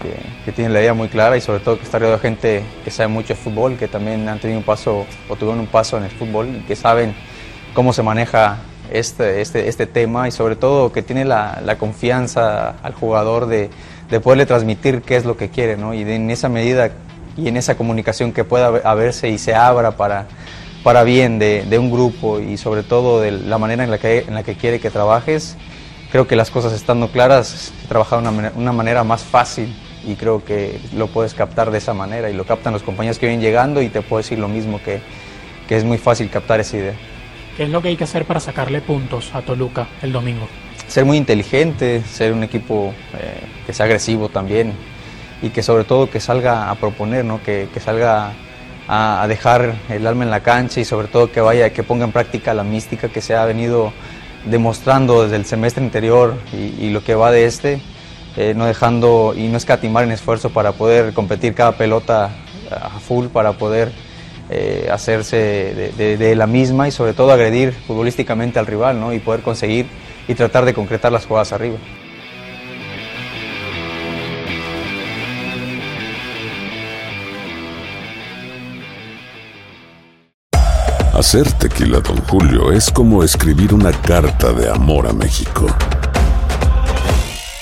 que, que tiene la idea muy clara y sobre todo que está rodeado de gente que sabe mucho de fútbol, que también han tenido un paso o tuvieron un paso en el fútbol y que saben cómo se maneja este, este, este tema y sobre todo que tiene la, la confianza al jugador de, de poderle transmitir qué es lo que quiere, ¿no? Y de- en esa medida y en esa comunicación que pueda haber- haberse y se abra para, para bien de, de un grupo y sobre todo de la manera en la que, en la que quiere que trabajes, creo que las cosas estando claras, se trabaja de una, una manera más fácil y creo que lo puedes captar de esa manera y lo captan los compañeros que vienen llegando y te puedo decir lo mismo, que, que es muy fácil captar esa idea. ¿Qué es lo que hay que hacer para sacarle puntos a Toluca el domingo? Ser muy inteligente, ser un equipo eh, que sea agresivo también y que sobre todo que salga a proponer, ¿no? que, que salga a, a dejar el alma en la cancha y sobre todo que vaya, que ponga en práctica la mística que se ha venido demostrando desde el semestre anterior y, y lo que va de este, eh, no dejando y no escatimar en esfuerzo para poder competir cada pelota a full, para poder eh, hacerse de, de- de la misma y sobre todo agredir futbolísticamente al rival ¿no? y poder conseguir y tratar de concretar las jugadas arriba. Hacer tequila, Don Julio, es como escribir una carta de amor a México.